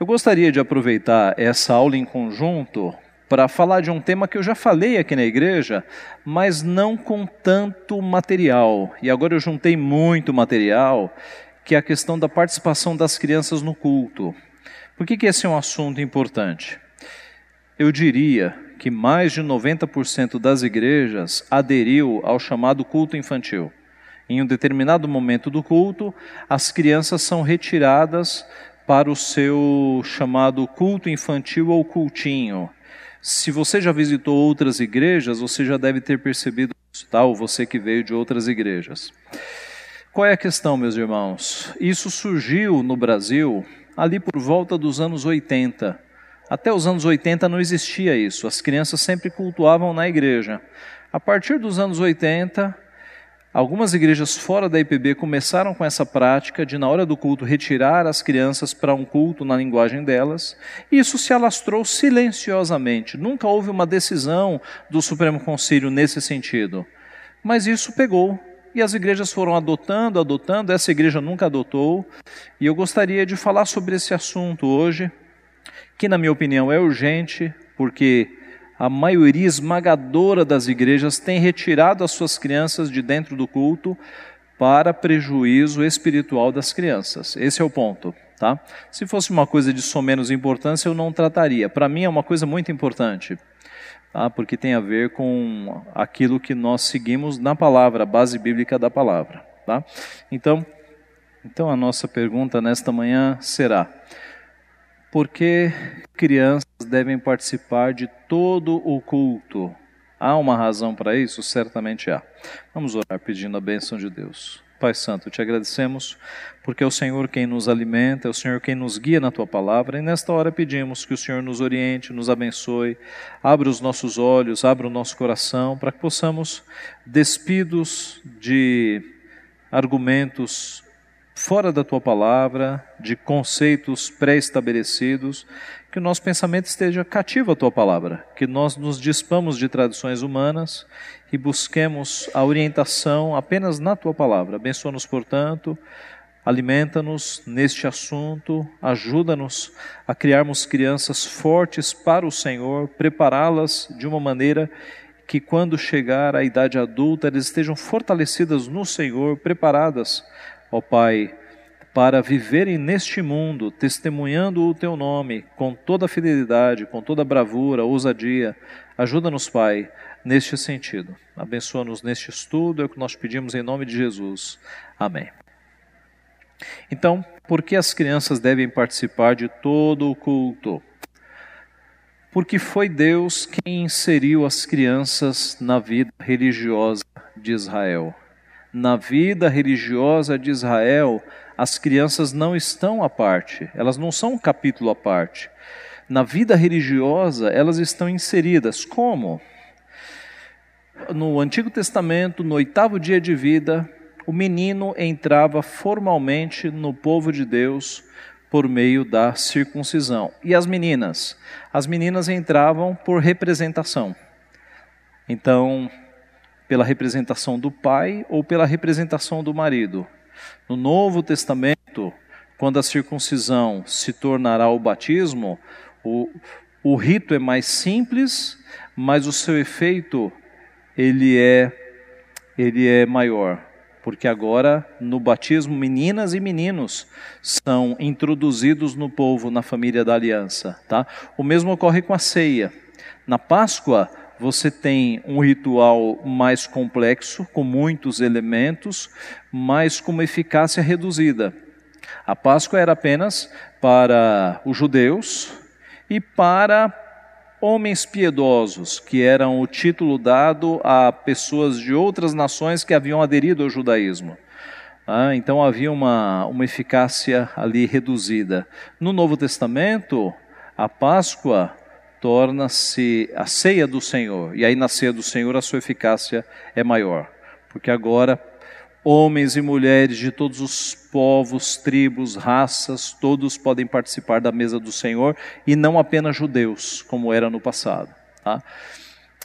Eu gostaria de aproveitar essa aula em conjunto para falar de um tema que eu já falei aqui na igreja, mas não com tanto material. E agora eu juntei muito material, que é a questão da participação das crianças no culto. Por que, que esse é um assunto importante? Eu diria que mais de 90% das igrejas aderiu ao chamado culto infantil. Em um determinado momento do culto, as crianças são retiradas para o seu chamado culto infantil ou cultinho. Se você já visitou outras igrejas, você já deve ter percebido isso, tá? você que veio de outras igrejas. Qual é a questão, meus irmãos? Isso surgiu no Brasil ali por volta dos anos 80. Até os anos 80 não existia isso, as crianças sempre cultuavam na igreja. A partir dos anos 80, Algumas igrejas fora da IPB começaram com essa prática de, na hora do culto, retirar as crianças para um culto na linguagem delas, e isso se alastrou silenciosamente. Nunca houve uma decisão do Supremo Conselho nesse sentido. Mas isso pegou, e as igrejas foram adotando, adotando, essa igreja nunca adotou, e eu gostaria de falar sobre esse assunto hoje, que, na minha opinião, é urgente, porque a maioria esmagadora das igrejas tem retirado as suas crianças de dentro do culto para prejuízo espiritual das crianças. Esse é o ponto, tá? Se fosse uma coisa de só menos importância, eu não trataria. Para mim é uma coisa muito importante, tá? Porque tem a ver com aquilo que nós seguimos na palavra, a base bíblica da palavra, tá? Então, então a nossa pergunta nesta manhã será: por que crianças devem participar de todo o culto? Há uma razão para isso? Certamente há. Vamos orar pedindo a bênção de Deus. Pai Santo, te agradecemos porque é o Senhor quem nos alimenta, é o Senhor quem nos guia na tua palavra, e nesta hora pedimos que o Senhor nos oriente, nos abençoe, abra os nossos olhos, abra o nosso coração, para que possamos, despidos de argumentos fora da tua palavra, de conceitos pré-estabelecidos, que o nosso pensamento esteja cativo à tua palavra, que nós nos dispamos de tradições humanas e busquemos a orientação apenas na tua palavra. Abençoa-nos, portanto, alimenta-nos neste assunto, ajuda-nos a criarmos crianças fortes para o Senhor, prepará-las de uma maneira que quando chegar à idade adulta elas estejam fortalecidas no Senhor, preparadas ó Pai, para viverem neste mundo, testemunhando o Teu nome com toda fidelidade, com toda bravura, ousadia. Ajuda-nos, Pai, neste sentido. Abençoa-nos neste estudo, é o que nós pedimos em nome de Jesus. Amém. Então, por que as crianças devem participar de todo o culto? Porque foi Deus quem inseriu as crianças na vida religiosa de Israel na vida religiosa de Israel, as crianças não estão à parte, elas não são um capítulo à parte. Na vida religiosa, elas estão inseridas. Como? No Antigo Testamento, no oitavo dia de vida, o menino entrava formalmente no povo de Deus por meio da circuncisão. E as meninas? As meninas entravam por representação. Então, pela representação do pai ou pela representação do marido. No Novo Testamento, quando a circuncisão se tornará o batismo, o, o rito é mais simples, mas o seu efeito ele é ele é maior, porque agora no batismo meninas e meninos são introduzidos no povo, na família da aliança, tá? O mesmo ocorre com a ceia. Na Páscoa, você tem um ritual mais complexo, com muitos elementos, mas com uma eficácia reduzida. A Páscoa era apenas para os judeus e para homens piedosos, que eram o título dado a pessoas de outras nações que haviam aderido ao judaísmo. Ah, então havia uma, uma eficácia ali reduzida. No Novo Testamento, a Páscoa torna-se a ceia do Senhor. E aí na ceia do Senhor a sua eficácia é maior, porque agora homens e mulheres de todos os povos, tribos, raças, todos podem participar da mesa do Senhor e não apenas judeus, como era no passado. Tá?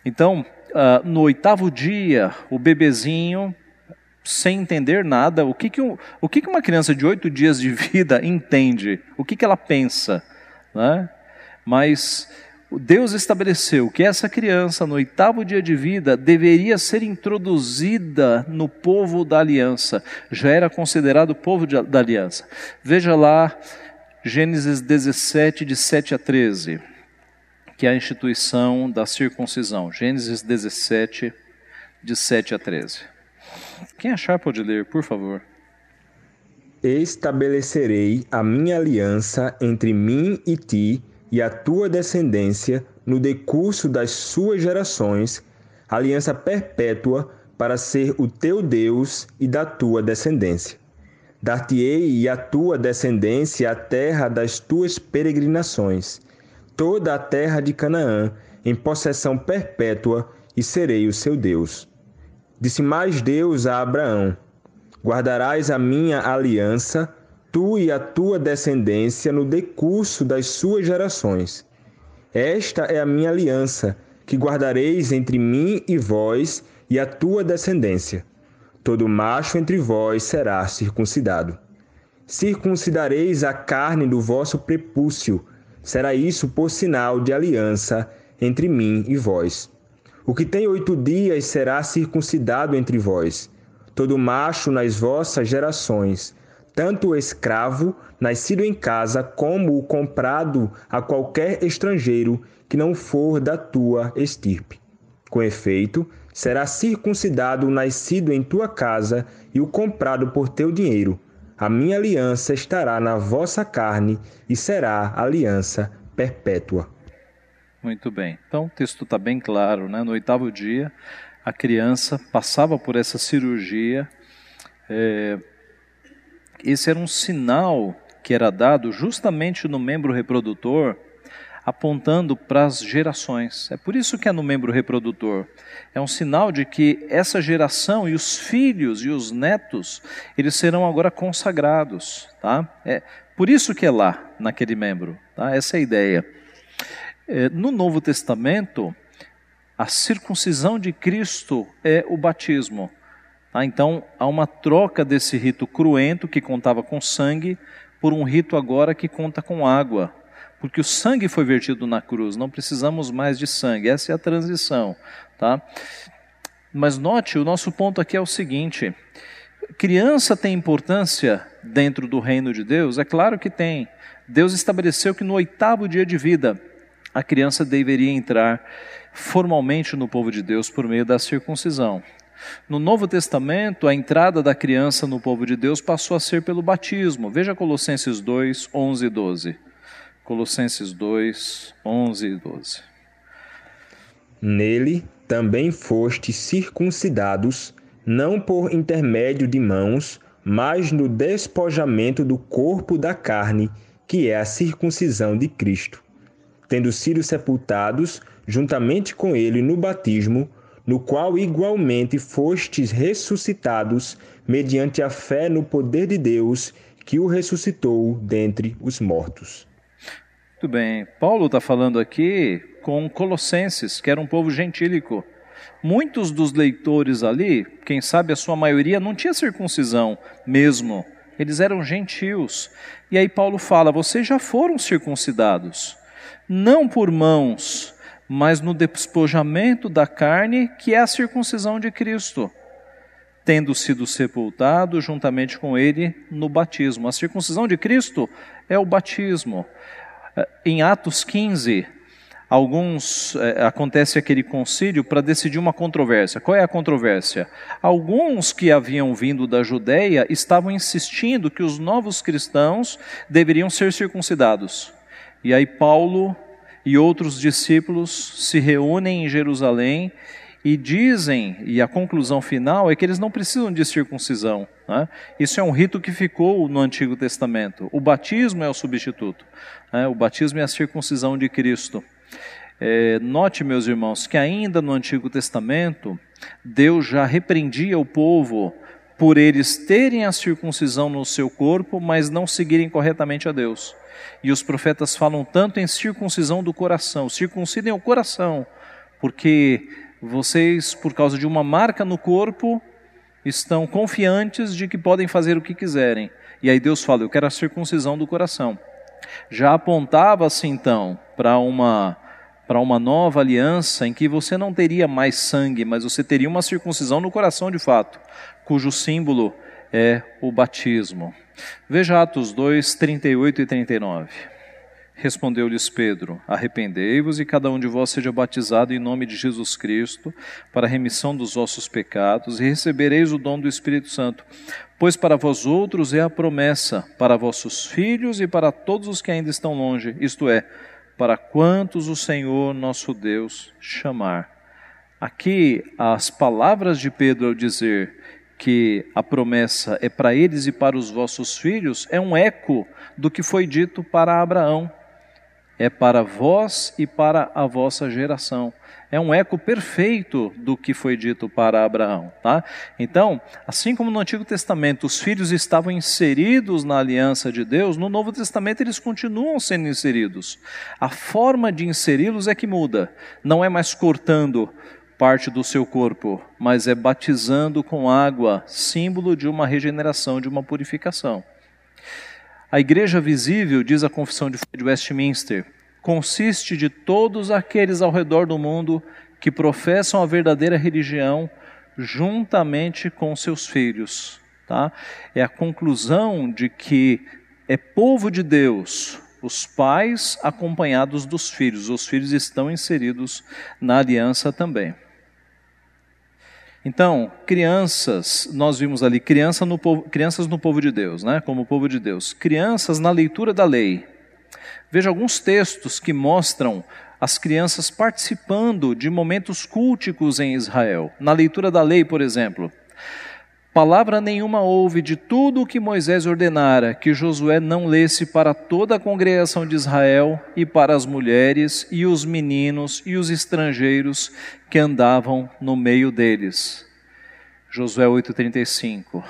Então, uh, no oitavo dia, o bebezinho, sem entender nada, o que, que, um, o que, que uma criança de oito dias de vida entende? O que, que ela pensa? né? mas Deus estabeleceu que essa criança, no oitavo dia de vida, deveria ser introduzida no povo da aliança. Já era considerado povo de, da aliança. Veja lá, Gênesis 17, de 7 a 13, que é a instituição da circuncisão. Gênesis 17, de 7 a 13. Quem achar pode ler, por favor. Estabelecerei a minha aliança entre mim e ti e a tua descendência no decurso das suas gerações, aliança perpétua para ser o teu Deus e da tua descendência. Dar-te-ei e a tua descendência a terra das tuas peregrinações, toda a terra de Canaã, em possessão perpétua, e serei o seu Deus. Disse mais Deus a Abraão: Guardarás a minha aliança tu e a tua descendência no decurso das suas gerações. Esta é a minha aliança, que guardareis entre mim e vós e a tua descendência. Todo macho entre vós será circuncidado. Circuncidareis a carne do vosso prepúcio, será isso por sinal de aliança entre mim e vós. O que tem oito dias será circuncidado entre vós. Todo macho nas vossas gerações tanto o escravo nascido em casa como o comprado a qualquer estrangeiro que não for da tua estirpe. Com efeito, será circuncidado o nascido em tua casa e o comprado por teu dinheiro. A minha aliança estará na vossa carne e será aliança perpétua. Muito bem. Então o texto está bem claro, né? No oitavo dia, a criança passava por essa cirurgia. É esse era um sinal que era dado justamente no membro reprodutor, apontando para as gerações. É por isso que é no membro reprodutor. É um sinal de que essa geração e os filhos e os netos, eles serão agora consagrados, tá? É por isso que é lá, naquele membro, tá? Essa é a ideia. É, no Novo Testamento, a circuncisão de Cristo é o batismo. Ah, então, há uma troca desse rito cruento, que contava com sangue, por um rito agora que conta com água. Porque o sangue foi vertido na cruz, não precisamos mais de sangue. Essa é a transição. Tá? Mas note, o nosso ponto aqui é o seguinte: criança tem importância dentro do reino de Deus? É claro que tem. Deus estabeleceu que no oitavo dia de vida a criança deveria entrar formalmente no povo de Deus por meio da circuncisão. No Novo Testamento, a entrada da criança no povo de Deus passou a ser pelo batismo. Veja Colossenses 2, 11 e 12. Colossenses 2, 11 e 12. Nele também fostes circuncidados, não por intermédio de mãos, mas no despojamento do corpo da carne, que é a circuncisão de Cristo, tendo sido sepultados juntamente com ele no batismo no qual igualmente fostes ressuscitados mediante a fé no poder de Deus que o ressuscitou dentre os mortos. Muito bem. Paulo está falando aqui com Colossenses, que era um povo gentílico. Muitos dos leitores ali, quem sabe a sua maioria, não tinha circuncisão mesmo. Eles eram gentios. E aí Paulo fala: vocês já foram circuncidados, não por mãos, mas no despojamento da carne, que é a circuncisão de Cristo, tendo sido sepultado juntamente com ele no batismo. A circuncisão de Cristo é o batismo. Eh, em Atos 15, alguns é, acontece aquele concílio para decidir uma controvérsia. Qual é a controvérsia? Alguns que haviam vindo da Judéia estavam insistindo que os novos cristãos deveriam ser circuncidados. E aí Paulo e outros discípulos se reúnem em Jerusalém e dizem, e a conclusão final é que eles não precisam de circuncisão. Né? Isso é um rito que ficou no Antigo Testamento. O batismo é o substituto. Né? O batismo é a circuncisão de Cristo. É, note, meus irmãos, que ainda no Antigo Testamento, Deus já repreendia o povo por eles terem a circuncisão no seu corpo, mas não seguirem corretamente a Deus. E os profetas falam tanto em circuncisão do coração, circuncidem o coração, porque vocês, por causa de uma marca no corpo, estão confiantes de que podem fazer o que quiserem. E aí Deus fala: Eu quero a circuncisão do coração. Já apontava-se então para uma para uma nova aliança em que você não teria mais sangue, mas você teria uma circuncisão no coração de fato, cujo símbolo é o batismo. Veja Atos 2, 38 e 39. Respondeu-lhes Pedro: Arrependei-vos e cada um de vós seja batizado em nome de Jesus Cristo, para a remissão dos vossos pecados, e recebereis o dom do Espírito Santo. Pois para vós outros é a promessa, para vossos filhos e para todos os que ainda estão longe, isto é, para quantos o Senhor nosso Deus chamar. Aqui, as palavras de Pedro ao dizer que a promessa é para eles e para os vossos filhos é um eco do que foi dito para Abraão é para vós e para a vossa geração. É um eco perfeito do que foi dito para Abraão. Tá? Então, assim como no Antigo Testamento os filhos estavam inseridos na aliança de Deus, no Novo Testamento eles continuam sendo inseridos. A forma de inseri-los é que muda. Não é mais cortando parte do seu corpo, mas é batizando com água, símbolo de uma regeneração, de uma purificação. A igreja visível, diz a Confissão de Westminster, consiste de todos aqueles ao redor do mundo que professam a verdadeira religião juntamente com seus filhos. Tá? É a conclusão de que é povo de Deus, os pais acompanhados dos filhos, os filhos estão inseridos na aliança também. Então, crianças, nós vimos ali criança no povo, crianças no povo de Deus, né? como povo de Deus. Crianças na leitura da lei. Veja alguns textos que mostram as crianças participando de momentos culticos em Israel. Na leitura da lei, por exemplo. Palavra nenhuma houve de tudo o que Moisés ordenara que Josué não lesse para toda a congregação de Israel e para as mulheres e os meninos e os estrangeiros que andavam no meio deles. Josué 8:35.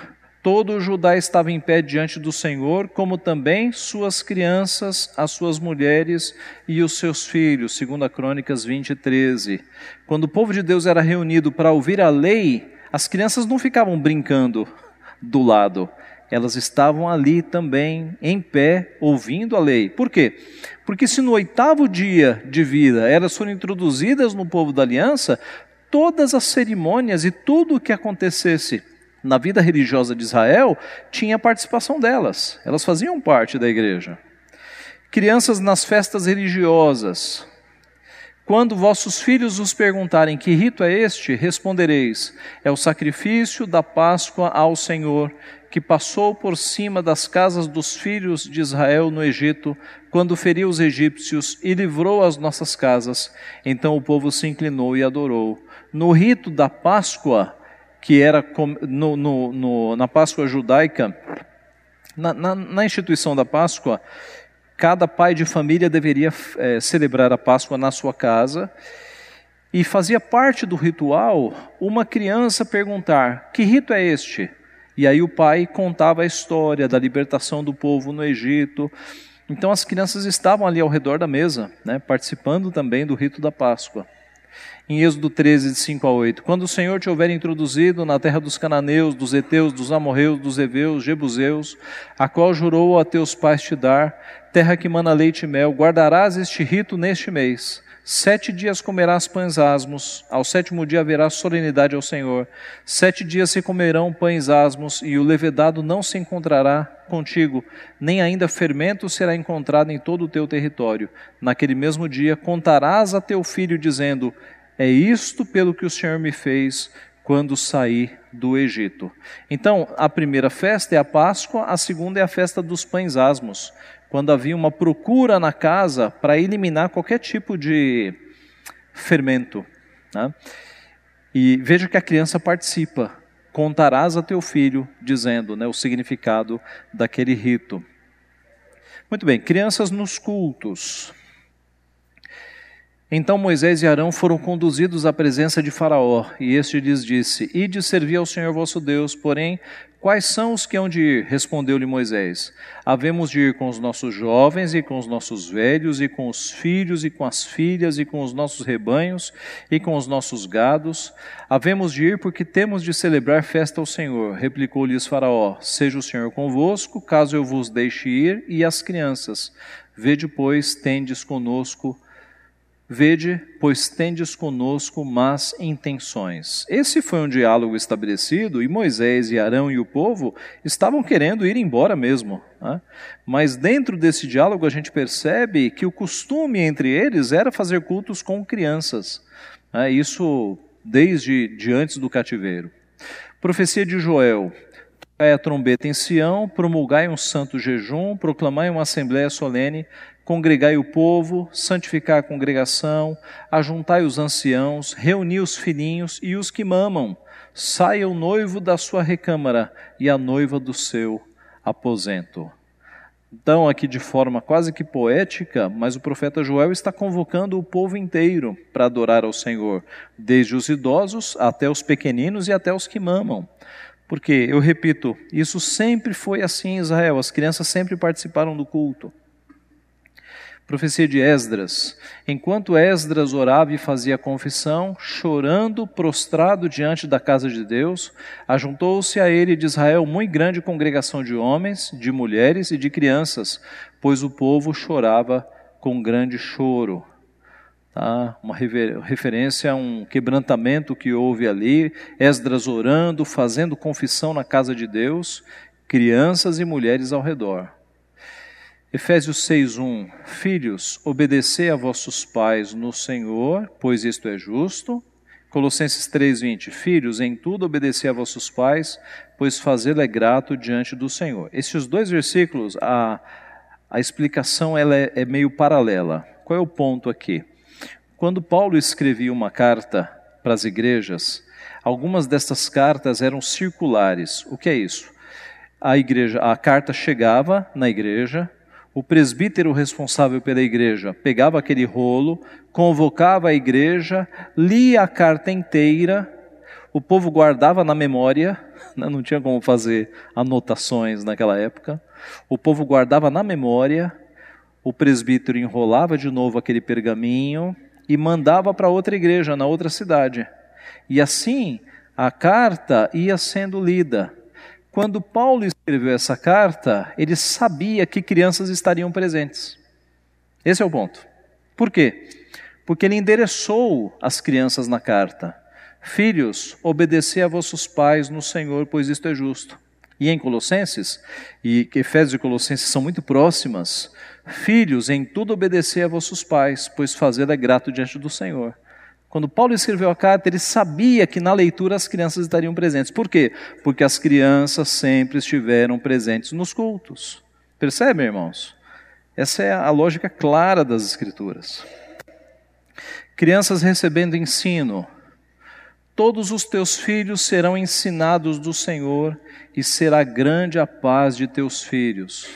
Todo o Judá estava em pé diante do Senhor, como também suas crianças, as suas mulheres e os seus filhos, segundo a Crônicas 20:13. Quando o povo de Deus era reunido para ouvir a lei, as crianças não ficavam brincando do lado, elas estavam ali também, em pé, ouvindo a lei. Por quê? Porque se no oitavo dia de vida elas foram introduzidas no povo da aliança, todas as cerimônias e tudo o que acontecesse na vida religiosa de Israel tinha participação delas, elas faziam parte da igreja. Crianças nas festas religiosas, quando vossos filhos os perguntarem que rito é este, respondereis: é o sacrifício da Páscoa ao Senhor, que passou por cima das casas dos filhos de Israel no Egito, quando feriu os egípcios e livrou as nossas casas. Então o povo se inclinou e adorou. No rito da Páscoa, que era no, no, no, na Páscoa judaica, na, na, na instituição da Páscoa, Cada pai de família deveria é, celebrar a Páscoa na sua casa. E fazia parte do ritual uma criança perguntar: Que rito é este? E aí o pai contava a história da libertação do povo no Egito. Então as crianças estavam ali ao redor da mesa, né, participando também do rito da Páscoa em Êxodo 13, de 5 a 8. Quando o Senhor te houver introduzido na terra dos cananeus, dos heteus, dos amorreus, dos heveus, jebuseus, a qual jurou a teus pais te dar, terra que mana leite e mel, guardarás este rito neste mês. Sete dias comerás pães asmos, ao sétimo dia haverá solenidade ao Senhor. Sete dias se comerão pães asmos, e o levedado não se encontrará contigo, nem ainda fermento será encontrado em todo o teu território. Naquele mesmo dia contarás a teu filho, dizendo: é isto pelo que o Senhor me fez quando saí do Egito. Então, a primeira festa é a Páscoa, a segunda é a festa dos pães asmos, quando havia uma procura na casa para eliminar qualquer tipo de fermento. Né? E veja que a criança participa. Contarás a teu filho, dizendo né, o significado daquele rito. Muito bem, crianças nos cultos. Então Moisés e Arão foram conduzidos à presença de Faraó, e este lhes disse: Ide servir ao Senhor vosso Deus, porém, quais são os que hão de ir? Respondeu-lhe Moisés: Havemos de ir com os nossos jovens, e com os nossos velhos, e com os filhos, e com as filhas, e com os nossos rebanhos, e com os nossos gados. Havemos de ir porque temos de celebrar festa ao Senhor. Replicou-lhes Faraó: Seja o Senhor convosco, caso eu vos deixe ir, e as crianças. Vede, pois, tendes conosco Vede, pois tendes conosco más intenções. Esse foi um diálogo estabelecido e Moisés e Arão e o povo estavam querendo ir embora mesmo. Né? Mas dentro desse diálogo a gente percebe que o costume entre eles era fazer cultos com crianças. Né? Isso desde de antes do cativeiro. Profecia de Joel: Tocai a trombeta em Sião, promulgai um santo jejum, proclamai uma assembléia solene, congregai o povo, santificai a congregação, ajuntai os anciãos, reuni os filhinhos e os que mamam. Saia o noivo da sua recâmara e a noiva do seu aposento. Então, aqui de forma quase que poética, mas o profeta Joel está convocando o povo inteiro para adorar ao Senhor, desde os idosos até os pequeninos e até os que mamam. Porque, eu repito, isso sempre foi assim em Israel, as crianças sempre participaram do culto. Profecia de Esdras. Enquanto Esdras orava e fazia confissão, chorando, prostrado diante da casa de Deus, ajuntou-se a ele de Israel muito grande congregação de homens, de mulheres e de crianças, pois o povo chorava com grande choro. Tá? Uma referência a um quebrantamento que houve ali, Esdras orando, fazendo confissão na casa de Deus, crianças e mulheres ao redor. Efésios 6:1 Filhos, obedecei a vossos pais no Senhor, pois isto é justo. Colossenses 3:20 Filhos, em tudo obedecei a vossos pais, pois fazê-lo é grato diante do Senhor. Esses dois versículos, a, a explicação ela é, é meio paralela. Qual é o ponto aqui? Quando Paulo escrevia uma carta para as igrejas, algumas dessas cartas eram circulares. O que é isso? A igreja, a carta chegava na igreja, o presbítero responsável pela igreja pegava aquele rolo, convocava a igreja, lia a carta inteira, o povo guardava na memória, né, não tinha como fazer anotações naquela época, o povo guardava na memória, o presbítero enrolava de novo aquele pergaminho e mandava para outra igreja, na outra cidade. E assim a carta ia sendo lida. Quando Paulo escreveu essa carta, ele sabia que crianças estariam presentes. Esse é o ponto. Por quê? Porque ele endereçou as crianças na carta. Filhos, obedecei a vossos pais no Senhor, pois isto é justo. E em Colossenses, e Efésios e Colossenses são muito próximas, filhos, em tudo obedecei a vossos pais, pois fazê-lo é grato diante do Senhor. Quando Paulo escreveu a carta, ele sabia que na leitura as crianças estariam presentes. Por quê? Porque as crianças sempre estiveram presentes nos cultos. Percebem, irmãos? Essa é a lógica clara das Escrituras. Crianças recebendo ensino. Todos os teus filhos serão ensinados do Senhor, e será grande a paz de teus filhos.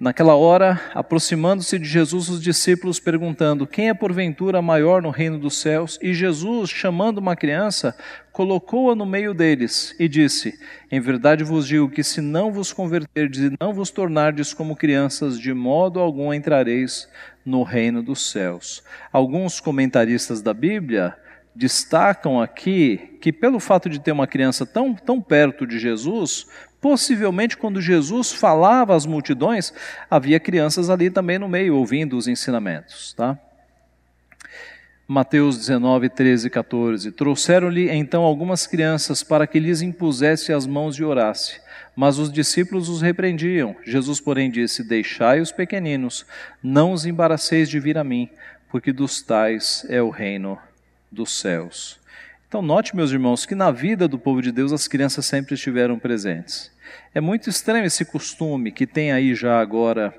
Naquela hora, aproximando-se de Jesus, os discípulos perguntando: Quem é porventura maior no reino dos céus? E Jesus, chamando uma criança, colocou-a no meio deles e disse: Em verdade vos digo que se não vos converterdes e não vos tornardes como crianças, de modo algum entrareis no reino dos céus. Alguns comentaristas da Bíblia destacam aqui que, pelo fato de ter uma criança tão, tão perto de Jesus, Possivelmente, quando Jesus falava às multidões, havia crianças ali também no meio, ouvindo os ensinamentos. Tá? Mateus 19, 13 e 14. Trouxeram-lhe então algumas crianças para que lhes impusesse as mãos e orasse. Mas os discípulos os repreendiam. Jesus, porém, disse: Deixai os pequeninos, não os embaraceis de vir a mim, porque dos tais é o reino dos céus. Então, note, meus irmãos, que na vida do povo de Deus as crianças sempre estiveram presentes. É muito estranho esse costume que tem aí já agora,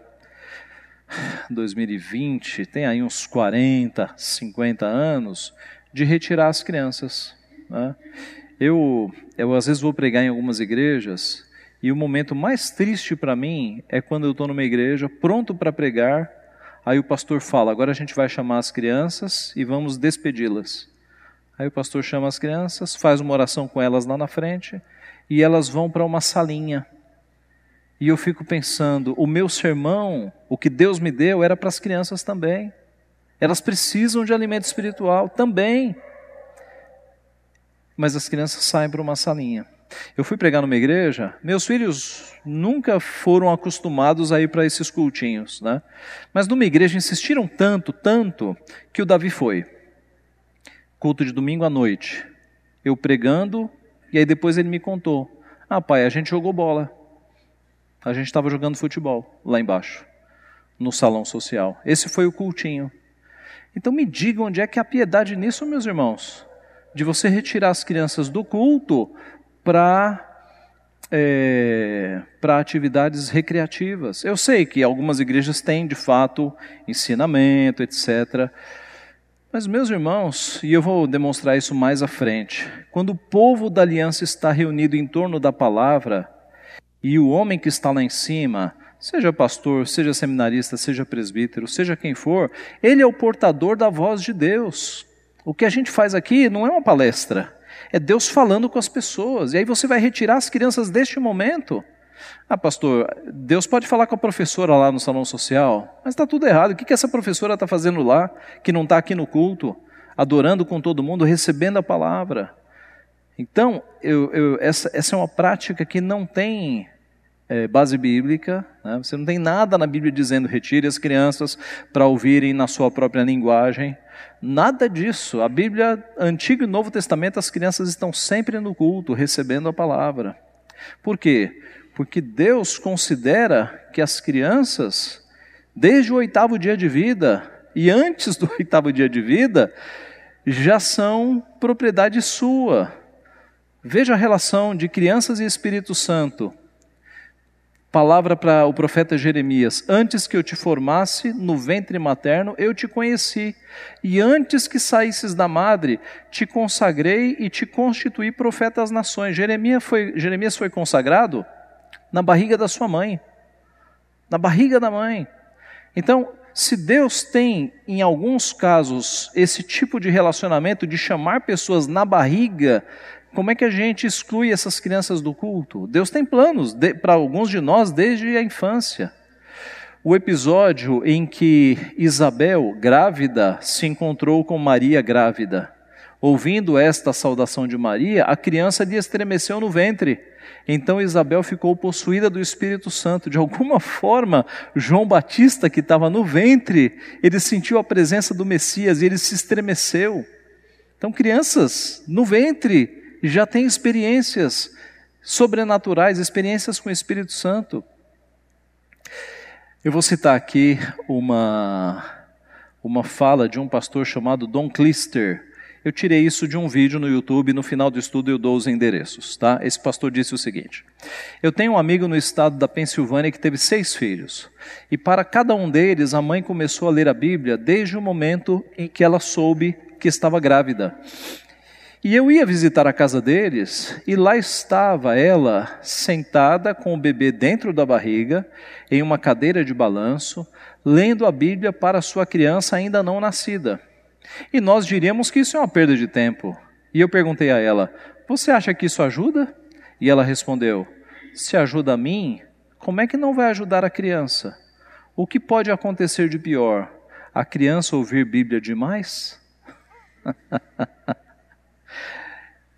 2020, tem aí uns 40, 50 anos, de retirar as crianças. Né? Eu, eu, às vezes, vou pregar em algumas igrejas e o momento mais triste para mim é quando eu estou numa igreja pronto para pregar, Aí o pastor fala: agora a gente vai chamar as crianças e vamos despedi-las. Aí o pastor chama as crianças, faz uma oração com elas lá na frente e elas vão para uma salinha. E eu fico pensando: o meu sermão, o que Deus me deu, era para as crianças também. Elas precisam de alimento espiritual também. Mas as crianças saem para uma salinha. Eu fui pregar numa igreja, meus filhos nunca foram acostumados a ir para esses cultinhos, né? Mas numa igreja insistiram tanto, tanto, que o Davi foi. Culto de domingo à noite. Eu pregando, e aí depois ele me contou: Ah, pai, a gente jogou bola. A gente estava jogando futebol lá embaixo, no salão social. Esse foi o cultinho. Então me diga onde é que há piedade nisso, meus irmãos? De você retirar as crianças do culto para é, para atividades recreativas. Eu sei que algumas igrejas têm, de fato, ensinamento, etc. Mas, meus irmãos, e eu vou demonstrar isso mais à frente, quando o povo da aliança está reunido em torno da palavra, e o homem que está lá em cima, seja pastor, seja seminarista, seja presbítero, seja quem for, ele é o portador da voz de Deus. O que a gente faz aqui não é uma palestra, é Deus falando com as pessoas. E aí você vai retirar as crianças deste momento. Ah, pastor, Deus pode falar com a professora lá no salão social, mas está tudo errado. O que, que essa professora está fazendo lá, que não está aqui no culto, adorando com todo mundo, recebendo a palavra? Então, eu, eu, essa, essa é uma prática que não tem é, base bíblica, né? você não tem nada na Bíblia dizendo retire as crianças para ouvirem na sua própria linguagem. Nada disso. A Bíblia, Antigo e Novo Testamento, as crianças estão sempre no culto, recebendo a palavra. Por quê? Porque Deus considera que as crianças, desde o oitavo dia de vida e antes do oitavo dia de vida, já são propriedade sua. Veja a relação de crianças e Espírito Santo. Palavra para o profeta Jeremias: Antes que eu te formasse no ventre materno, eu te conheci, e antes que saísses da madre, te consagrei e te constituí profeta às nações. Jeremias foi, Jeremias foi consagrado na barriga da sua mãe, na barriga da mãe. Então, se Deus tem, em alguns casos, esse tipo de relacionamento de chamar pessoas na barriga como é que a gente exclui essas crianças do culto? Deus tem planos para alguns de nós desde a infância. O episódio em que Isabel, grávida, se encontrou com Maria grávida. Ouvindo esta saudação de Maria, a criança lhe estremeceu no ventre. Então Isabel ficou possuída do Espírito Santo. De alguma forma, João Batista, que estava no ventre, ele sentiu a presença do Messias e ele se estremeceu. Então, crianças no ventre já tem experiências sobrenaturais, experiências com o Espírito Santo. Eu vou citar aqui uma, uma fala de um pastor chamado Don Clister. Eu tirei isso de um vídeo no YouTube, no final do estudo eu dou os endereços, tá? Esse pastor disse o seguinte: Eu tenho um amigo no estado da Pensilvânia que teve seis filhos, e para cada um deles a mãe começou a ler a Bíblia desde o momento em que ela soube que estava grávida. E eu ia visitar a casa deles, e lá estava ela sentada com o bebê dentro da barriga, em uma cadeira de balanço, lendo a Bíblia para sua criança ainda não nascida. E nós diríamos que isso é uma perda de tempo. E eu perguntei a ela: Você acha que isso ajuda? E ela respondeu: Se ajuda a mim, como é que não vai ajudar a criança? O que pode acontecer de pior? A criança ouvir Bíblia demais?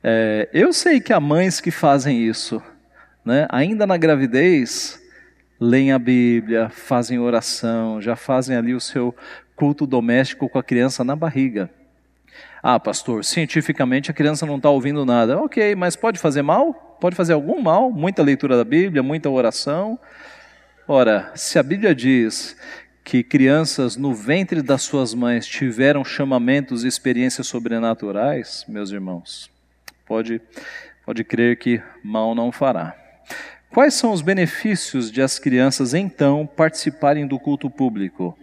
É, eu sei que há mães que fazem isso, né? ainda na gravidez, leem a Bíblia, fazem oração, já fazem ali o seu culto doméstico com a criança na barriga. Ah, pastor, cientificamente a criança não está ouvindo nada. Ok, mas pode fazer mal? Pode fazer algum mal? Muita leitura da Bíblia, muita oração. Ora, se a Bíblia diz que crianças no ventre das suas mães tiveram chamamentos e experiências sobrenaturais, meus irmãos, pode, pode crer que mal não fará. Quais são os benefícios de as crianças então participarem do culto público?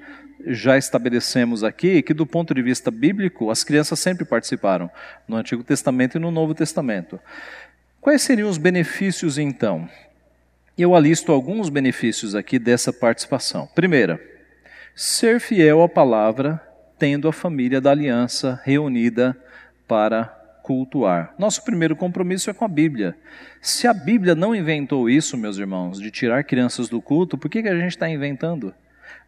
Já estabelecemos aqui que, do ponto de vista bíblico, as crianças sempre participaram, no Antigo Testamento e no Novo Testamento. Quais seriam os benefícios então? Eu alisto alguns benefícios aqui dessa participação. Primeira, ser fiel à palavra, tendo a família da aliança reunida para cultuar. Nosso primeiro compromisso é com a Bíblia. Se a Bíblia não inventou isso, meus irmãos, de tirar crianças do culto, por que, que a gente está inventando?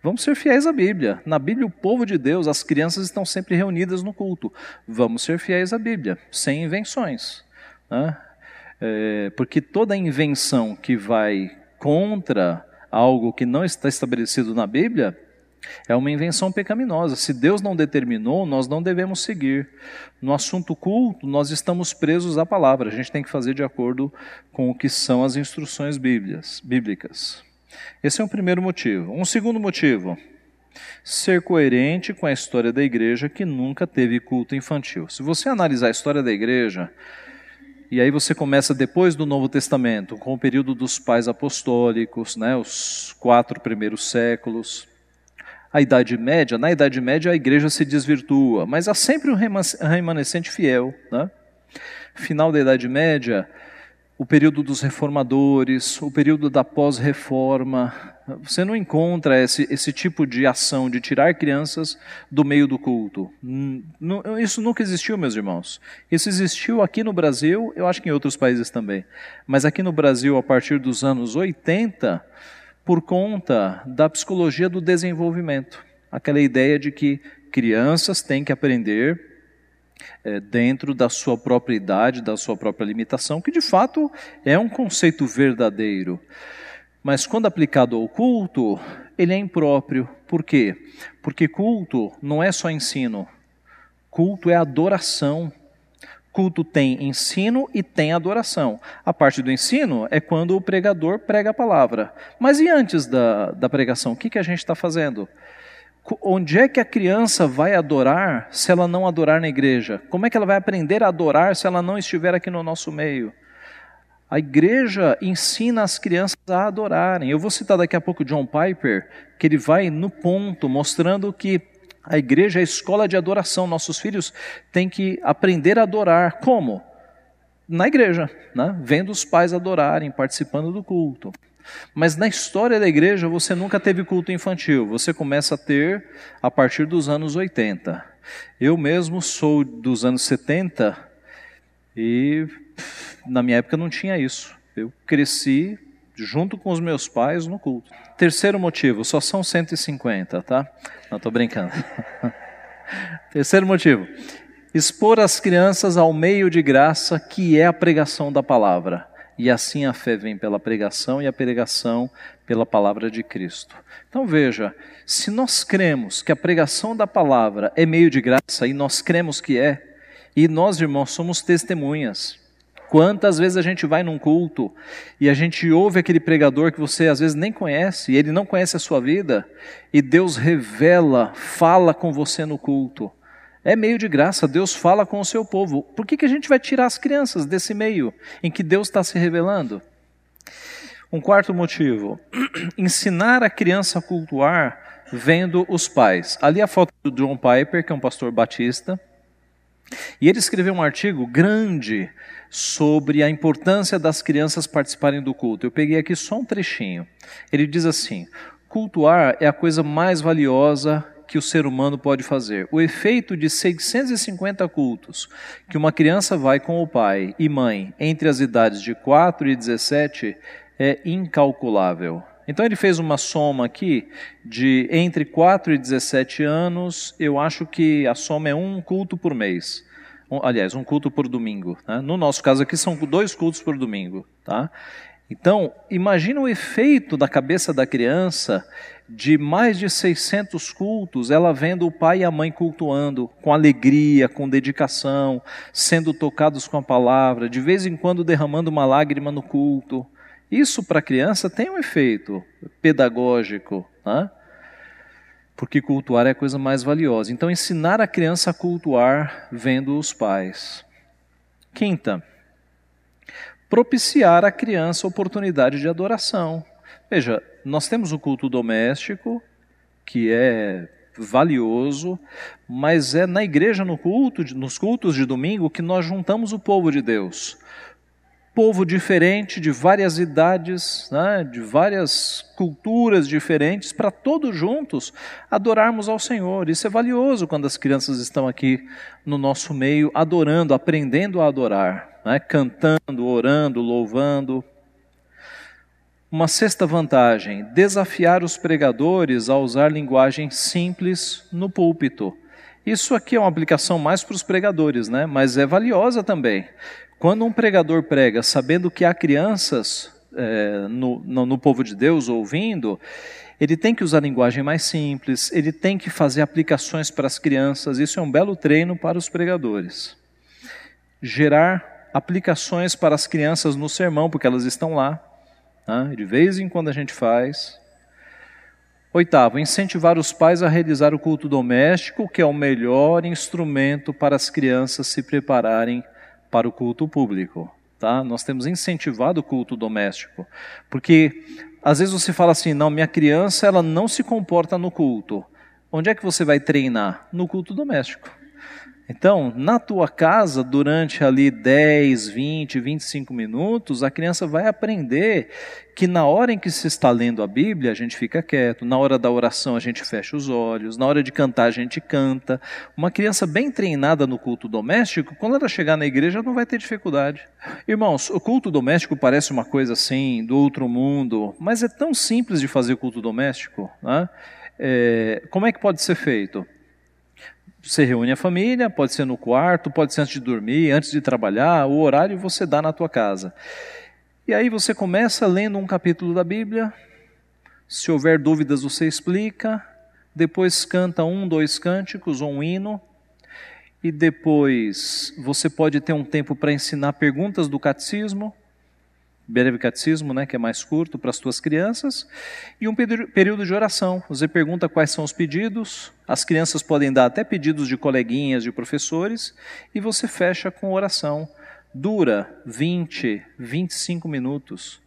Vamos ser fiéis à Bíblia. Na Bíblia, o povo de Deus, as crianças estão sempre reunidas no culto. Vamos ser fiéis à Bíblia, sem invenções. Né? É, porque toda invenção que vai contra algo que não está estabelecido na Bíblia é uma invenção pecaminosa. Se Deus não determinou, nós não devemos seguir. No assunto culto, nós estamos presos à palavra. A gente tem que fazer de acordo com o que são as instruções bíblicas. Esse é o primeiro motivo. Um segundo motivo: ser coerente com a história da igreja que nunca teve culto infantil. Se você analisar a história da igreja, e aí você começa depois do Novo Testamento, com o período dos pais apostólicos, né, os quatro primeiros séculos. A Idade Média, na Idade Média a igreja se desvirtua, mas há sempre um remanescente fiel. Né? Final da Idade Média, o período dos reformadores, o período da pós-reforma. Você não encontra esse, esse tipo de ação de tirar crianças do meio do culto. Isso nunca existiu, meus irmãos. Isso existiu aqui no Brasil, eu acho que em outros países também. Mas aqui no Brasil, a partir dos anos 80, por conta da psicologia do desenvolvimento. Aquela ideia de que crianças têm que aprender é, dentro da sua própria idade, da sua própria limitação, que de fato é um conceito verdadeiro. Mas quando aplicado ao culto, ele é impróprio. Por quê? Porque culto não é só ensino. Culto é adoração. Culto tem ensino e tem adoração. A parte do ensino é quando o pregador prega a palavra. Mas e antes da, da pregação, o que, que a gente está fazendo? Onde é que a criança vai adorar se ela não adorar na igreja? Como é que ela vai aprender a adorar se ela não estiver aqui no nosso meio? A igreja ensina as crianças a adorarem. Eu vou citar daqui a pouco John Piper, que ele vai no ponto, mostrando que a igreja é a escola de adoração. Nossos filhos têm que aprender a adorar. Como? Na igreja, né? vendo os pais adorarem, participando do culto. Mas na história da igreja você nunca teve culto infantil, você começa a ter a partir dos anos 80. Eu mesmo sou dos anos 70 e na minha época não tinha isso. Eu cresci junto com os meus pais no culto. Terceiro motivo, só são 150, tá? Não estou brincando. Terceiro motivo, expor as crianças ao meio de graça que é a pregação da palavra e assim a fé vem pela pregação e a pregação pela palavra de Cristo. Então veja, se nós cremos que a pregação da palavra é meio de graça e nós cremos que é, e nós, irmãos, somos testemunhas. Quantas vezes a gente vai num culto e a gente ouve aquele pregador que você às vezes nem conhece, e ele não conhece a sua vida, e Deus revela, fala com você no culto. É meio de graça, Deus fala com o seu povo. Por que, que a gente vai tirar as crianças desse meio em que Deus está se revelando? Um quarto motivo: ensinar a criança a cultuar vendo os pais. Ali a foto do John Piper, que é um pastor batista, e ele escreveu um artigo grande sobre a importância das crianças participarem do culto. Eu peguei aqui só um trechinho. Ele diz assim: cultuar é a coisa mais valiosa que o ser humano pode fazer. O efeito de 650 cultos que uma criança vai com o pai e mãe entre as idades de 4 e 17 é incalculável. Então ele fez uma soma aqui de entre 4 e 17 anos, eu acho que a soma é um culto por mês. Um, aliás, um culto por domingo. Né? No nosso caso aqui são dois cultos por domingo. Tá? Então, imagina o efeito da cabeça da criança de mais de 600 cultos, ela vendo o pai e a mãe cultuando com alegria, com dedicação, sendo tocados com a palavra, de vez em quando derramando uma lágrima no culto. Isso para a criança tem um efeito pedagógico, né? Porque cultuar é a coisa mais valiosa. Então, ensinar a criança a cultuar vendo os pais. Quinta, propiciar à criança oportunidade de adoração. Veja, nós temos o culto doméstico, que é valioso, mas é na igreja, no culto, nos cultos de domingo, que nós juntamos o povo de Deus. Povo diferente, de várias idades, né, de várias culturas diferentes, para todos juntos adorarmos ao Senhor. Isso é valioso quando as crianças estão aqui no nosso meio, adorando, aprendendo a adorar, né, cantando, orando, louvando. Uma sexta vantagem: desafiar os pregadores a usar linguagem simples no púlpito. Isso aqui é uma aplicação mais para os pregadores, né? mas é valiosa também. Quando um pregador prega sabendo que há crianças é, no, no, no povo de Deus ouvindo, ele tem que usar linguagem mais simples, ele tem que fazer aplicações para as crianças. Isso é um belo treino para os pregadores. Gerar aplicações para as crianças no sermão, porque elas estão lá. Né? De vez em quando a gente faz. Oitavo, incentivar os pais a realizar o culto doméstico, que é o melhor instrumento para as crianças se prepararem para o culto público. Tá? Nós temos incentivado o culto doméstico, porque às vezes você fala assim, não, minha criança ela não se comporta no culto. Onde é que você vai treinar? No culto doméstico. Então, na tua casa, durante ali 10, 20, 25 minutos, a criança vai aprender que na hora em que se está lendo a Bíblia, a gente fica quieto, na hora da oração a gente fecha os olhos, na hora de cantar a gente canta. Uma criança bem treinada no culto doméstico, quando ela chegar na igreja, não vai ter dificuldade. Irmãos, o culto doméstico parece uma coisa assim, do outro mundo, mas é tão simples de fazer culto doméstico. Né? É, como é que pode ser feito? Você reúne a família, pode ser no quarto, pode ser antes de dormir, antes de trabalhar, o horário você dá na tua casa. E aí você começa lendo um capítulo da Bíblia, se houver dúvidas você explica, depois canta um, dois cânticos ou um hino, e depois você pode ter um tempo para ensinar perguntas do catecismo, breve catecismo, né, que é mais curto para as tuas crianças, e um período de oração. Você pergunta quais são os pedidos, as crianças podem dar até pedidos de coleguinhas, de professores, e você fecha com oração. Dura 20, 25 minutos,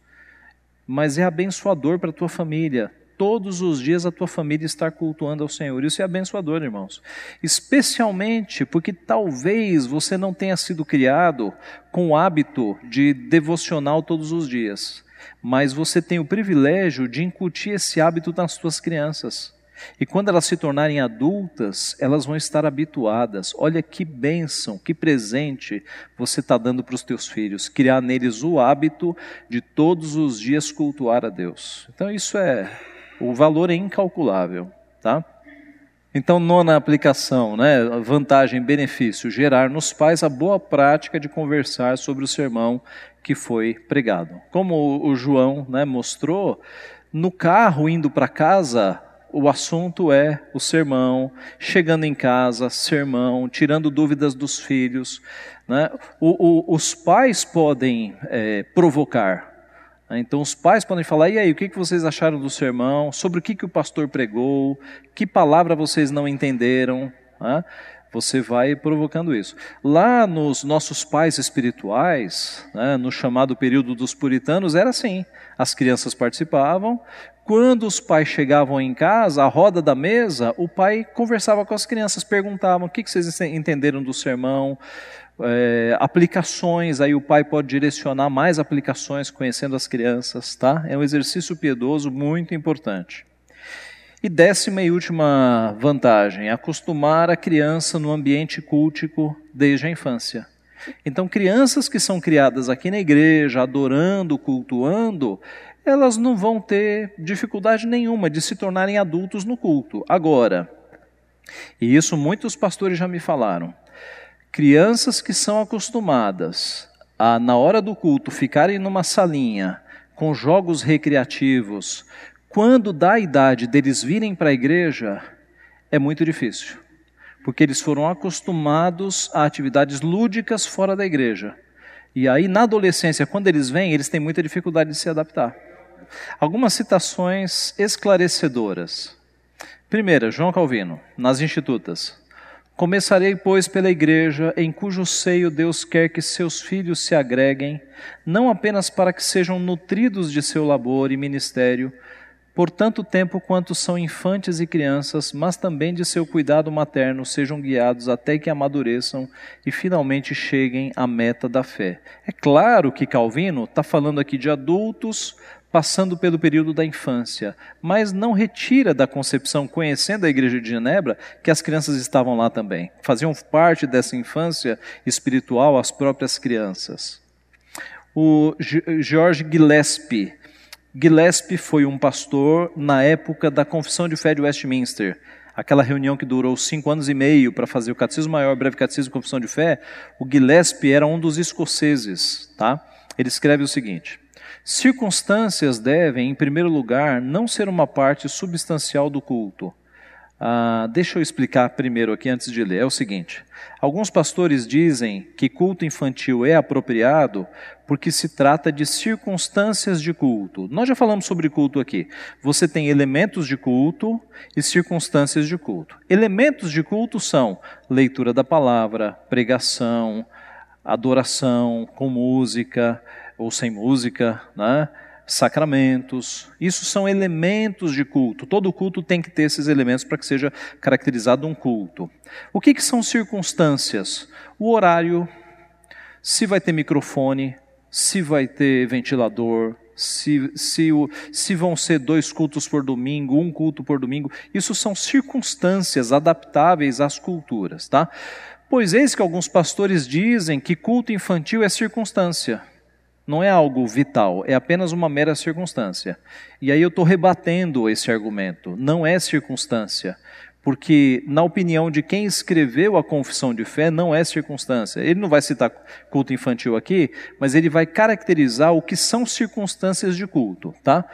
mas é abençoador para a tua família todos os dias a tua família estar cultuando ao Senhor. Isso é abençoador, irmãos. Especialmente porque talvez você não tenha sido criado com o hábito de devocional todos os dias, mas você tem o privilégio de incutir esse hábito nas tuas crianças. E quando elas se tornarem adultas, elas vão estar habituadas. Olha que bênção, que presente você está dando para os teus filhos. Criar neles o hábito de todos os dias cultuar a Deus. Então, isso é o valor é incalculável, tá? Então, nona aplicação, né? Vantagem, benefício, gerar nos pais a boa prática de conversar sobre o sermão que foi pregado. Como o João né, mostrou, no carro indo para casa, o assunto é o sermão, chegando em casa, sermão, tirando dúvidas dos filhos. Né? O, o, os pais podem é, provocar? Então os pais podem falar, e aí, o que vocês acharam do sermão? Sobre o que o pastor pregou? Que palavra vocês não entenderam? Né? Você vai provocando isso. Lá nos nossos pais espirituais, né, no chamado período dos puritanos, era assim. As crianças participavam. Quando os pais chegavam em casa, à roda da mesa, o pai conversava com as crianças, perguntavam o que vocês entenderam do sermão, é, aplicações, aí o pai pode direcionar mais aplicações conhecendo as crianças, tá? É um exercício piedoso muito importante. E décima e última vantagem, acostumar a criança no ambiente cultico desde a infância. Então, crianças que são criadas aqui na igreja, adorando, cultuando, elas não vão ter dificuldade nenhuma de se tornarem adultos no culto. Agora, e isso muitos pastores já me falaram, Crianças que são acostumadas a, na hora do culto, ficarem numa salinha com jogos recreativos, quando dá a idade deles virem para a igreja, é muito difícil, porque eles foram acostumados a atividades lúdicas fora da igreja. E aí, na adolescência, quando eles vêm, eles têm muita dificuldade de se adaptar. Algumas citações esclarecedoras. Primeira, João Calvino, nas Institutas. Começarei, pois, pela igreja, em cujo seio Deus quer que seus filhos se agreguem, não apenas para que sejam nutridos de seu labor e ministério, por tanto tempo quanto são infantes e crianças, mas também de seu cuidado materno sejam guiados até que amadureçam e finalmente cheguem à meta da fé. É claro que Calvino está falando aqui de adultos passando pelo período da infância, mas não retira da concepção, conhecendo a igreja de Genebra, que as crianças estavam lá também. Faziam parte dessa infância espiritual as próprias crianças. O George Gillespie. Gillespie foi um pastor na época da Confissão de Fé de Westminster, aquela reunião que durou cinco anos e meio para fazer o Catecismo Maior, Breve Catecismo e Confissão de Fé. O Gillespie era um dos escoceses, tá? Ele escreve o seguinte: Circunstâncias devem, em primeiro lugar, não ser uma parte substancial do culto. Ah, deixa eu explicar primeiro aqui antes de ler. É o seguinte: alguns pastores dizem que culto infantil é apropriado porque se trata de circunstâncias de culto. Nós já falamos sobre culto aqui. Você tem elementos de culto e circunstâncias de culto. Elementos de culto são leitura da palavra, pregação, adoração com música ou sem música, né? sacramentos. Isso são elementos de culto. Todo culto tem que ter esses elementos para que seja caracterizado um culto. O que, que são circunstâncias? O horário, se vai ter microfone, se vai ter ventilador, se, se, se vão ser dois cultos por domingo, um culto por domingo. Isso são circunstâncias adaptáveis às culturas. Tá? Pois eis que alguns pastores dizem que culto infantil é circunstância não é algo vital, é apenas uma mera circunstância. E aí eu estou rebatendo esse argumento. Não é circunstância, porque, na opinião de quem escreveu a confissão de fé, não é circunstância. Ele não vai citar culto infantil aqui, mas ele vai caracterizar o que são circunstâncias de culto, tá?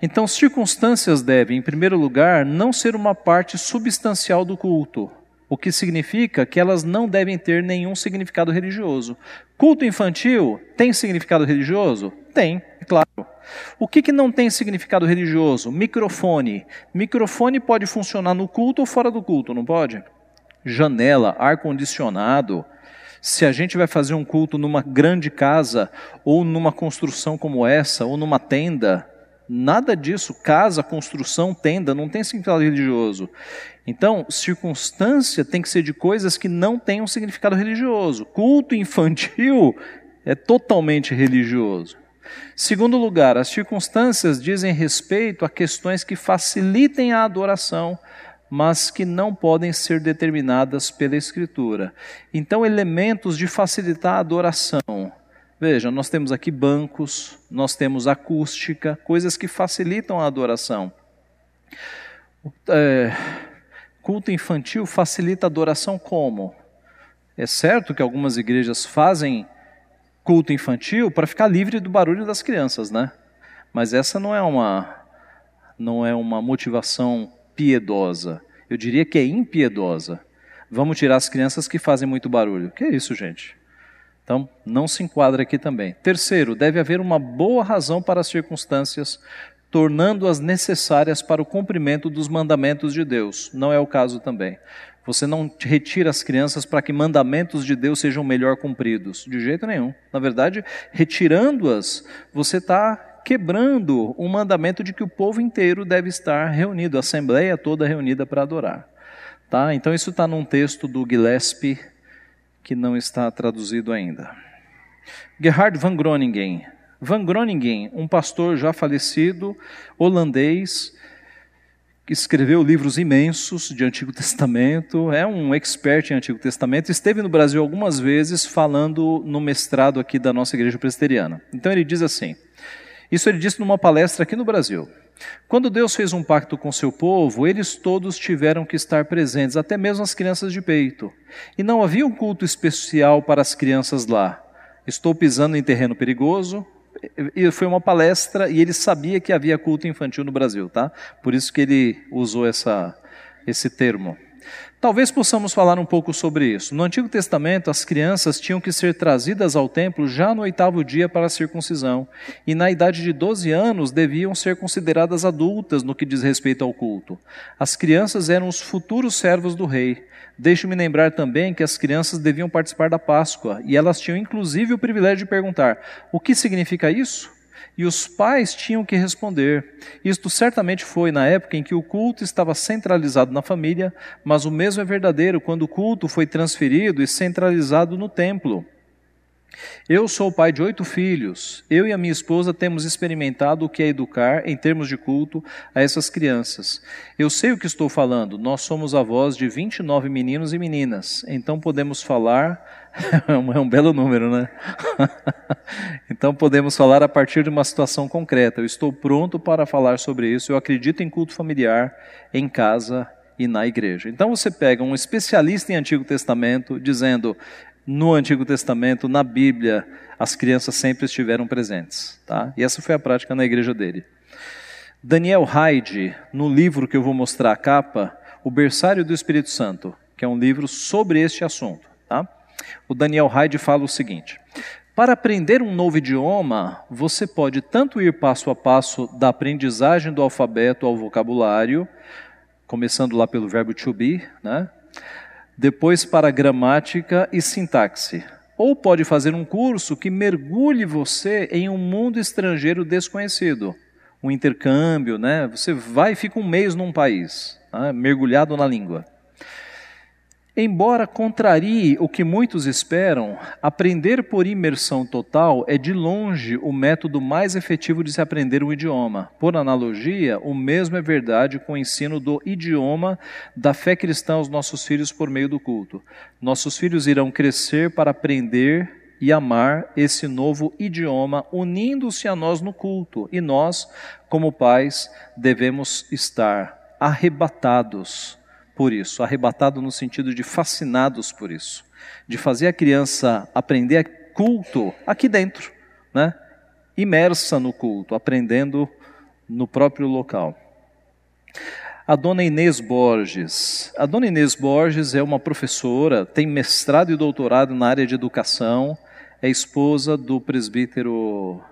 Então, circunstâncias devem, em primeiro lugar, não ser uma parte substancial do culto o que significa que elas não devem ter nenhum significado religioso. Culto infantil tem significado religioso? Tem, é claro. O que, que não tem significado religioso? Microfone. Microfone pode funcionar no culto ou fora do culto, não pode? Janela, ar-condicionado. Se a gente vai fazer um culto numa grande casa, ou numa construção como essa, ou numa tenda, Nada disso, casa, construção, tenda, não tem significado religioso. Então, circunstância tem que ser de coisas que não tenham significado religioso. Culto infantil é totalmente religioso. Segundo lugar, as circunstâncias dizem respeito a questões que facilitem a adoração, mas que não podem ser determinadas pela Escritura. Então, elementos de facilitar a adoração Veja, nós temos aqui bancos, nós temos acústica, coisas que facilitam a adoração. É, culto infantil facilita a adoração como? É certo que algumas igrejas fazem culto infantil para ficar livre do barulho das crianças, né? Mas essa não é uma não é uma motivação piedosa. Eu diria que é impiedosa. Vamos tirar as crianças que fazem muito barulho. Que é isso, gente? Então, não se enquadra aqui também. Terceiro, deve haver uma boa razão para as circunstâncias, tornando-as necessárias para o cumprimento dos mandamentos de Deus. Não é o caso também. Você não retira as crianças para que mandamentos de Deus sejam melhor cumpridos. De jeito nenhum. Na verdade, retirando-as, você está quebrando o mandamento de que o povo inteiro deve estar reunido, a assembleia toda reunida para adorar. Tá? Então, isso está num texto do Gillespie que não está traduzido ainda. Gerhard van Groningen. Van Groningen, um pastor já falecido, holandês, que escreveu livros imensos de Antigo Testamento, é um expert em Antigo Testamento, esteve no Brasil algumas vezes falando no mestrado aqui da nossa igreja presbiteriana. Então ele diz assim: Isso ele disse numa palestra aqui no Brasil. Quando Deus fez um pacto com seu povo, eles todos tiveram que estar presentes, até mesmo as crianças de peito. E não havia um culto especial para as crianças lá. Estou pisando em terreno perigoso. Foi uma palestra e ele sabia que havia culto infantil no Brasil, tá? Por isso que ele usou essa, esse termo. Talvez possamos falar um pouco sobre isso. No Antigo Testamento, as crianças tinham que ser trazidas ao templo já no oitavo dia para a circuncisão, e na idade de 12 anos deviam ser consideradas adultas no que diz respeito ao culto. As crianças eram os futuros servos do rei. Deixe-me lembrar também que as crianças deviam participar da Páscoa, e elas tinham inclusive o privilégio de perguntar: o que significa isso? e os pais tinham que responder. Isto certamente foi na época em que o culto estava centralizado na família, mas o mesmo é verdadeiro quando o culto foi transferido e centralizado no templo. Eu sou o pai de oito filhos. Eu e a minha esposa temos experimentado o que é educar, em termos de culto, a essas crianças. Eu sei o que estou falando. Nós somos avós de 29 meninos e meninas. Então podemos falar. é um belo número, né? então podemos falar a partir de uma situação concreta. Eu estou pronto para falar sobre isso. Eu acredito em culto familiar, em casa e na igreja. Então você pega um especialista em Antigo Testamento dizendo: no Antigo Testamento, na Bíblia, as crianças sempre estiveram presentes. Tá? E essa foi a prática na igreja dele. Daniel Hyde, no livro que eu vou mostrar a capa, O Berçário do Espírito Santo, que é um livro sobre este assunto. Tá? O Daniel Hyde fala o seguinte: para aprender um novo idioma, você pode tanto ir passo a passo da aprendizagem do alfabeto ao vocabulário, começando lá pelo verbo to be, né? Depois para gramática e sintaxe. Ou pode fazer um curso que mergulhe você em um mundo estrangeiro desconhecido. Um intercâmbio, né? Você vai e fica um mês num país, né? mergulhado na língua. Embora contrarie o que muitos esperam, aprender por imersão total é de longe o método mais efetivo de se aprender um idioma. Por analogia, o mesmo é verdade com o ensino do idioma da fé cristã aos nossos filhos por meio do culto. Nossos filhos irão crescer para aprender e amar esse novo idioma, unindo-se a nós no culto, e nós, como pais, devemos estar arrebatados por isso, arrebatado no sentido de fascinados por isso, de fazer a criança aprender culto aqui dentro, né? imersa no culto, aprendendo no próprio local. A dona Inês Borges. A dona Inês Borges é uma professora, tem mestrado e doutorado na área de educação, é esposa do presbítero,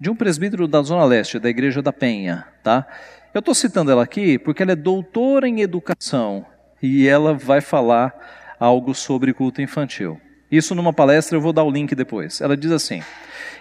de um presbítero da Zona Leste, da Igreja da Penha, tá? Eu estou citando ela aqui porque ela é doutora em educação e ela vai falar algo sobre culto infantil. Isso numa palestra, eu vou dar o link depois. Ela diz assim: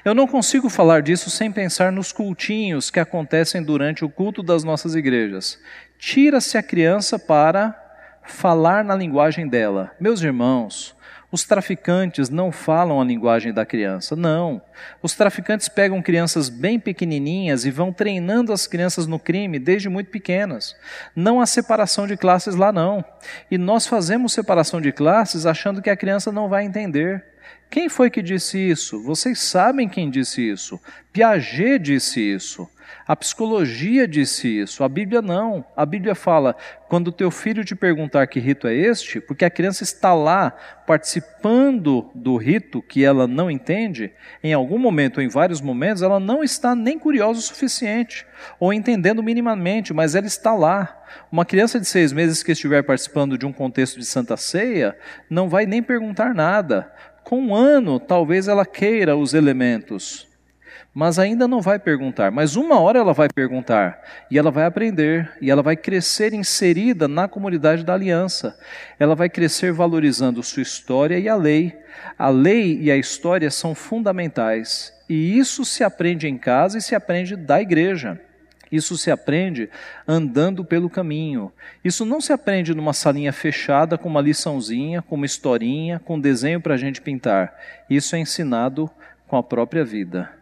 Eu não consigo falar disso sem pensar nos cultinhos que acontecem durante o culto das nossas igrejas. Tira-se a criança para falar na linguagem dela. Meus irmãos, os traficantes não falam a linguagem da criança, não. Os traficantes pegam crianças bem pequenininhas e vão treinando as crianças no crime desde muito pequenas. Não há separação de classes lá, não. E nós fazemos separação de classes achando que a criança não vai entender. Quem foi que disse isso? Vocês sabem quem disse isso. Piaget disse isso. A psicologia disse isso, a Bíblia não. A Bíblia fala: quando o teu filho te perguntar que rito é este, porque a criança está lá participando do rito que ela não entende, em algum momento ou em vários momentos, ela não está nem curiosa o suficiente, ou entendendo minimamente, mas ela está lá. Uma criança de seis meses que estiver participando de um contexto de Santa Ceia não vai nem perguntar nada. Com um ano, talvez ela queira os elementos, mas ainda não vai perguntar. Mas uma hora ela vai perguntar, e ela vai aprender, e ela vai crescer inserida na comunidade da aliança. Ela vai crescer valorizando sua história e a lei. A lei e a história são fundamentais, e isso se aprende em casa e se aprende da igreja. Isso se aprende andando pelo caminho. Isso não se aprende numa salinha fechada com uma liçãozinha, com uma historinha, com um desenho para a gente pintar. Isso é ensinado com a própria vida.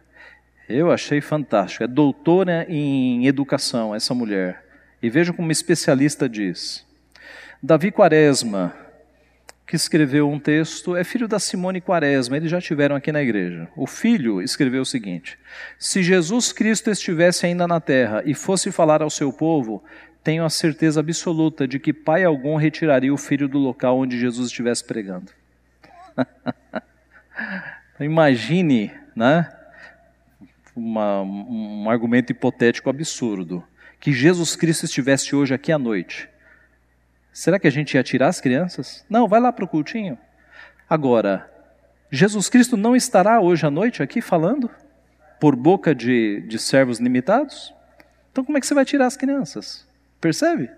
Eu achei fantástico. É doutora em educação, essa mulher. E veja como especialista diz. Davi Quaresma, que escreveu um texto, é filho da Simone Quaresma, eles já tiveram aqui na igreja. O filho escreveu o seguinte: Se Jesus Cristo estivesse ainda na terra e fosse falar ao seu povo, tenho a certeza absoluta de que pai algum retiraria o filho do local onde Jesus estivesse pregando. Imagine, né? Uma, um argumento hipotético absurdo. Que Jesus Cristo estivesse hoje aqui à noite. Será que a gente ia tirar as crianças? Não, vai lá para o cultinho. Agora, Jesus Cristo não estará hoje à noite aqui falando? Por boca de, de servos limitados? Então, como é que você vai tirar as crianças? Percebe?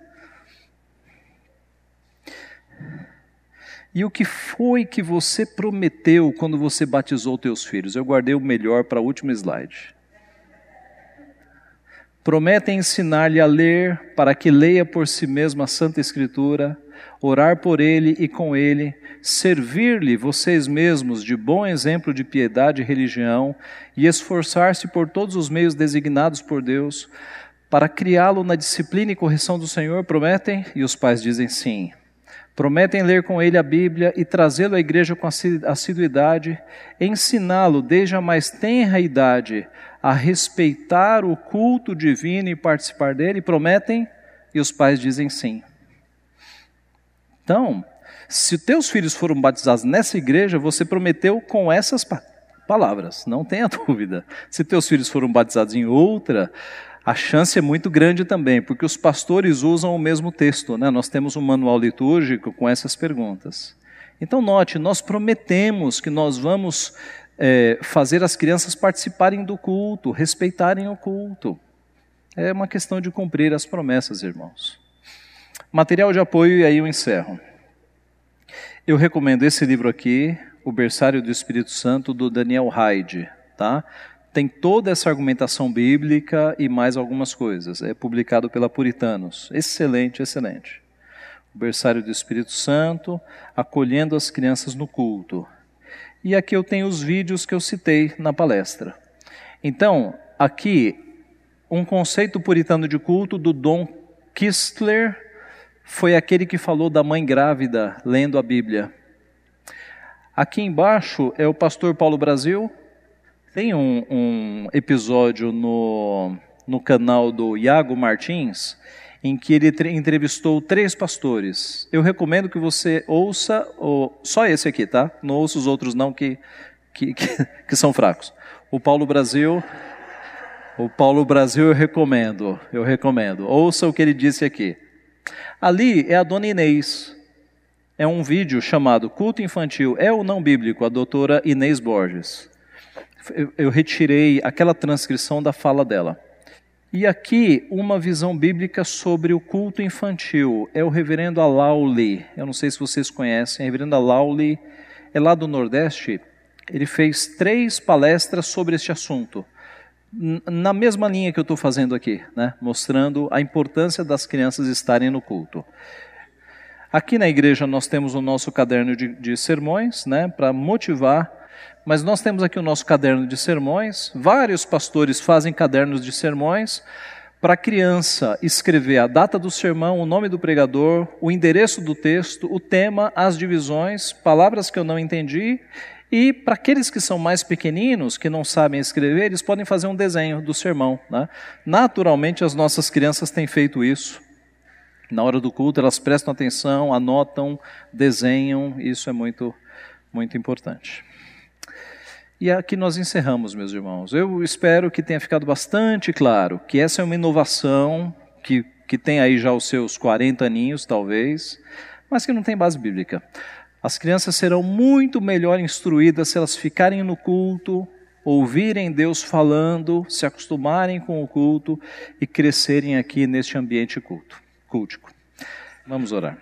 E o que foi que você prometeu quando você batizou teus filhos? Eu guardei o melhor para o último slide. Prometem ensinar-lhe a ler, para que leia por si mesmo a Santa Escritura, orar por ele e com ele, servir-lhe vocês mesmos de bom exemplo de piedade e religião, e esforçar-se por todos os meios designados por Deus, para criá-lo na disciplina e correção do Senhor, prometem? E os pais dizem sim. Prometem ler com ele a Bíblia e trazê-lo à igreja com assiduidade, ensiná-lo desde a mais tenra idade a respeitar o culto divino e participar dele? Prometem? E os pais dizem sim. Então, se teus filhos foram batizados nessa igreja, você prometeu com essas palavras, não tenha dúvida. Se teus filhos foram batizados em outra, a chance é muito grande também, porque os pastores usam o mesmo texto, né? Nós temos um manual litúrgico com essas perguntas. Então, note, nós prometemos que nós vamos é, fazer as crianças participarem do culto, respeitarem o culto. É uma questão de cumprir as promessas, irmãos. Material de apoio, e aí eu encerro. Eu recomendo esse livro aqui, O Berçário do Espírito Santo, do Daniel Hyde. Tá? Tem toda essa argumentação bíblica e mais algumas coisas. É publicado pela Puritanos. Excelente, excelente. O berçário do Espírito Santo, acolhendo as crianças no culto. E aqui eu tenho os vídeos que eu citei na palestra. Então, aqui, um conceito puritano de culto do Dom Kistler foi aquele que falou da mãe grávida lendo a Bíblia. Aqui embaixo é o pastor Paulo Brasil, tem um, um episódio no, no canal do Iago Martins em que ele entrevistou três pastores. Eu recomendo que você ouça o, só esse aqui, tá? Não ouça os outros não que, que, que, que são fracos. O Paulo Brasil, o Paulo Brasil eu recomendo, eu recomendo. Ouça o que ele disse aqui. Ali é a dona Inês. É um vídeo chamado Culto Infantil é ou não bíblico, a doutora Inês Borges eu, eu retirei aquela transcrição da fala dela. E aqui, uma visão bíblica sobre o culto infantil. É o reverendo Alauli. Eu não sei se vocês conhecem. O reverendo Alauli é lá do Nordeste. Ele fez três palestras sobre este assunto. Na mesma linha que eu estou fazendo aqui, né? mostrando a importância das crianças estarem no culto. Aqui na igreja nós temos o nosso caderno de, de sermões, né, para motivar mas nós temos aqui o nosso caderno de sermões. Vários pastores fazem cadernos de sermões para a criança escrever a data do sermão, o nome do pregador, o endereço do texto, o tema, as divisões, palavras que eu não entendi. E para aqueles que são mais pequeninos, que não sabem escrever, eles podem fazer um desenho do sermão. Né? Naturalmente, as nossas crianças têm feito isso. Na hora do culto, elas prestam atenção, anotam, desenham, isso é muito, muito importante. E aqui nós encerramos, meus irmãos. Eu espero que tenha ficado bastante claro que essa é uma inovação que, que tem aí já os seus 40 aninhos, talvez, mas que não tem base bíblica. As crianças serão muito melhor instruídas se elas ficarem no culto, ouvirem Deus falando, se acostumarem com o culto e crescerem aqui neste ambiente culto, cultico. Vamos orar.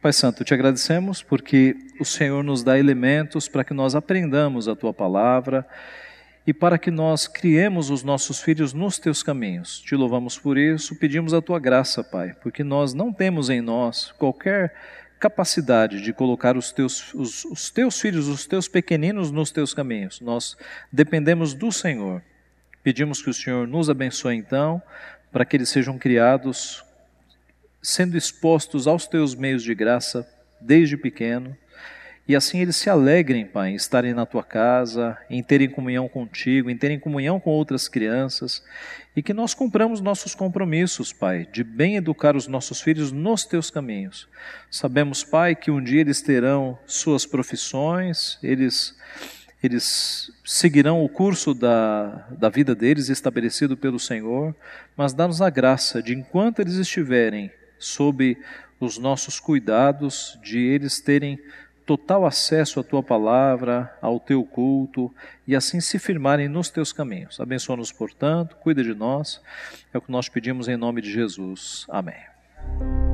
Pai Santo, te agradecemos porque o Senhor nos dá elementos para que nós aprendamos a tua palavra e para que nós criemos os nossos filhos nos teus caminhos. Te louvamos por isso, pedimos a tua graça, Pai, porque nós não temos em nós qualquer capacidade de colocar os teus, os, os teus filhos, os teus pequeninos nos teus caminhos. Nós dependemos do Senhor. Pedimos que o Senhor nos abençoe então, para que eles sejam criados sendo expostos aos teus meios de graça desde pequeno, e assim eles se alegrem, Pai, em estarem na tua casa, em terem comunhão contigo, em terem comunhão com outras crianças, e que nós cumpramos nossos compromissos, Pai, de bem educar os nossos filhos nos teus caminhos. Sabemos, Pai, que um dia eles terão suas profissões, eles eles seguirão o curso da, da vida deles estabelecido pelo Senhor, mas dá-nos a graça de, enquanto eles estiverem sob os nossos cuidados, de eles terem total acesso à tua palavra, ao teu culto e assim se firmarem nos teus caminhos. Abençoa-nos, portanto, cuida de nós. É o que nós pedimos em nome de Jesus. Amém.